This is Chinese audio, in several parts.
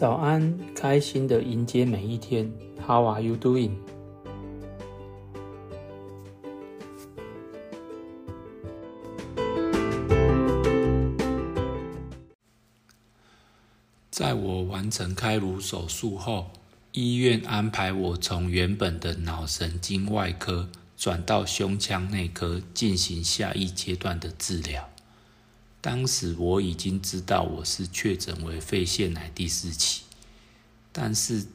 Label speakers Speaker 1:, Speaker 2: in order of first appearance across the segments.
Speaker 1: 早安，开心的迎接每一天。How are you doing？在我完成开颅手术后，医院安排我从原本的脑神经外科转到胸腔内科进行下一阶段的治疗。当时我已经知道我是确诊为肺腺癌第四期，但是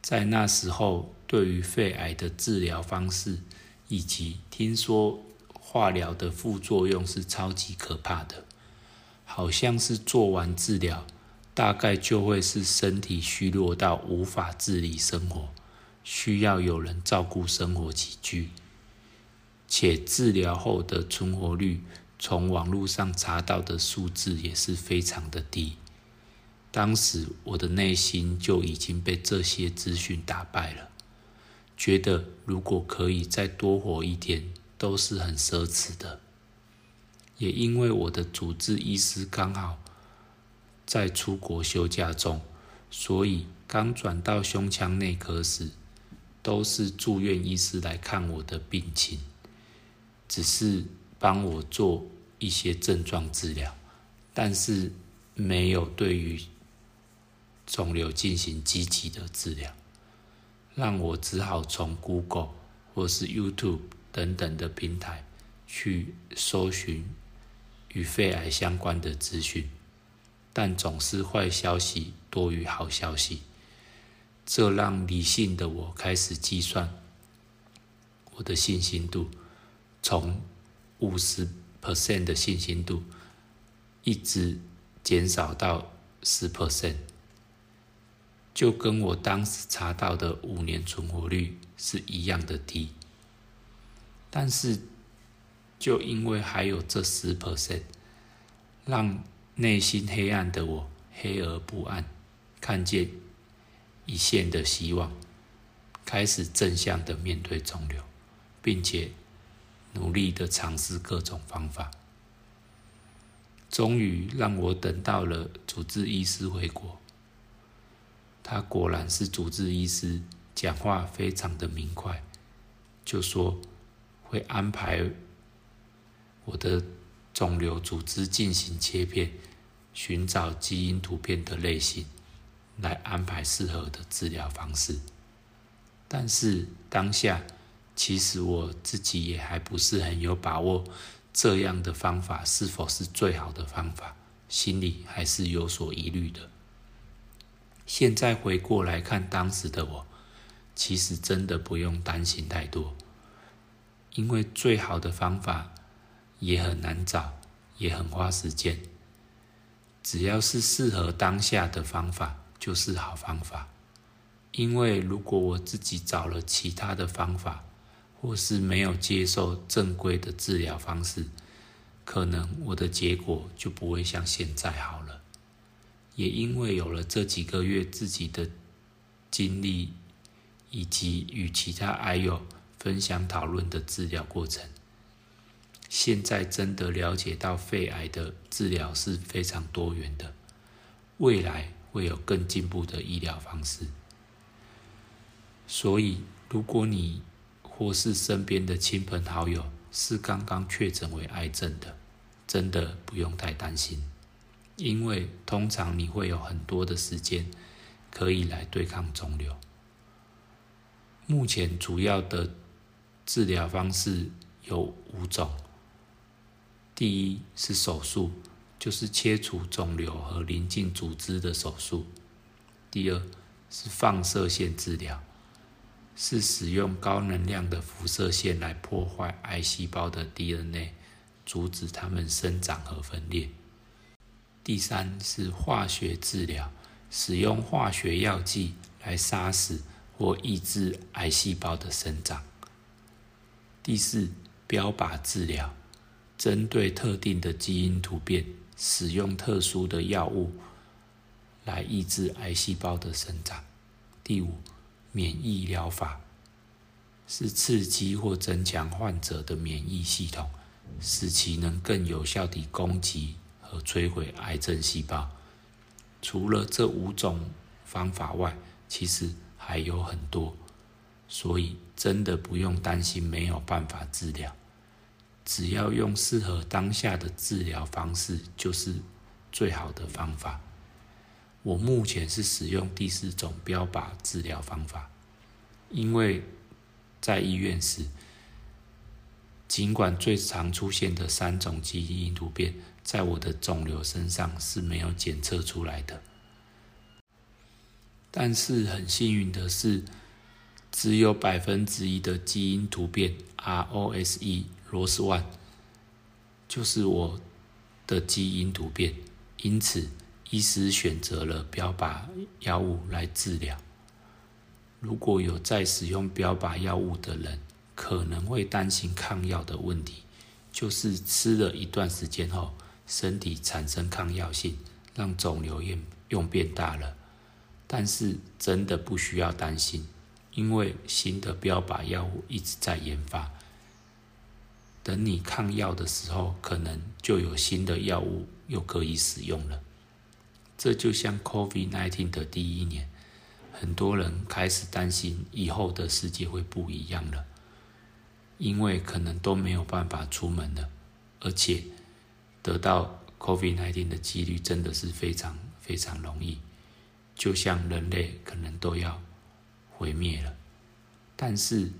Speaker 1: 在那时候，对于肺癌的治疗方式以及听说化疗的副作用是超级可怕的，好像是做完治疗，大概就会是身体虚弱到无法自理生活，需要有人照顾生活起居，且治疗后的存活率。从网络上查到的数字也是非常的低。当时我的内心就已经被这些资讯打败了，觉得如果可以再多活一天，都是很奢侈的。也因为我的主治医师刚好在出国休假中，所以刚转到胸腔内科时，都是住院医师来看我的病情，只是帮我做。一些症状治疗，但是没有对于肿瘤进行积极的治疗，让我只好从 Google 或是 YouTube 等等的平台去搜寻与肺癌相关的资讯，但总是坏消息多于好消息，这让理性的我开始计算我的信心度从五十。Percent 的信心度一直减少到十 percent，就跟我当时查到的五年存活率是一样的低。但是，就因为还有这十 percent，让内心黑暗的我黑而不暗，看见一线的希望，开始正向的面对肿瘤，并且。努力的尝试各种方法，终于让我等到了主治医师回国。他果然是主治医师，讲话非常的明快，就说会安排我的肿瘤组织进行切片，寻找基因突变的类型，来安排适合的治疗方式。但是当下。其实我自己也还不是很有把握，这样的方法是否是最好的方法，心里还是有所疑虑的。现在回过来看当时的我，其实真的不用担心太多，因为最好的方法也很难找，也很花时间。只要是适合当下的方法，就是好方法。因为如果我自己找了其他的方法，或是没有接受正规的治疗方式，可能我的结果就不会像现在好了。也因为有了这几个月自己的经历，以及与其他癌友分享讨论的治疗过程，现在真的了解到肺癌的治疗是非常多元的，未来会有更进步的医疗方式。所以，如果你或是身边的亲朋好友是刚刚确诊为癌症的，真的不用太担心，因为通常你会有很多的时间可以来对抗肿瘤。目前主要的治疗方式有五种，第一是手术，就是切除肿瘤和邻近组织的手术；第二是放射线治疗。是使用高能量的辐射线来破坏癌细胞的 DNA，阻止它们生长和分裂。第三是化学治疗，使用化学药剂来杀死或抑制癌细胞的生长。第四，标靶治疗，针对特定的基因突变，使用特殊的药物来抑制癌细胞的生长。第五。免疫疗法是刺激或增强患者的免疫系统，使其能更有效地攻击和摧毁癌症细胞。除了这五种方法外，其实还有很多，所以真的不用担心没有办法治疗，只要用适合当下的治疗方式，就是最好的方法。我目前是使用第四种标靶治疗方法，因为在医院时。尽管最常出现的三种基因突变在我的肿瘤身上是没有检测出来的，但是很幸运的是，只有百分之一的基因突变 ROS1，就是我的基因突变，因此医师选择了标靶药物来治疗。如果有在使用标靶药物的人，可能会担心抗药的问题，就是吃了一段时间后，身体产生抗药性，让肿瘤用用变大了。但是真的不需要担心，因为新的标靶药物一直在研发。等你抗药的时候，可能就有新的药物又可以使用了。这就像 COVID-19 的第一年，很多人开始担心以后的世界会不一样了。因为可能都没有办法出门了，而且得到 COVID-19 的几率真的是非常非常容易，就像人类可能都要毁灭了。但是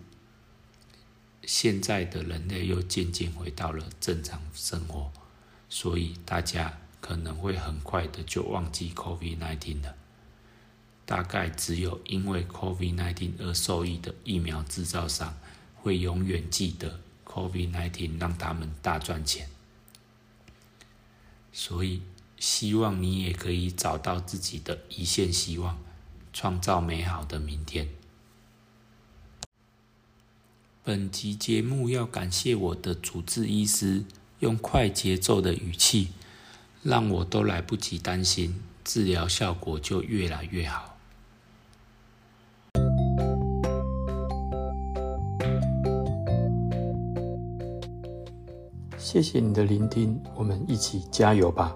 Speaker 1: 现在的人类又渐渐回到了正常生活，所以大家可能会很快的就忘记 COVID-19 了。大概只有因为 COVID-19 而受益的疫苗制造商。会永远记得 COVID-19 让他们大赚钱，所以希望你也可以找到自己的一线希望，创造美好的明天。本集节目要感谢我的主治医师，用快节奏的语气，让我都来不及担心，治疗效果就越来越好。谢谢你的聆听，我们一起加油吧。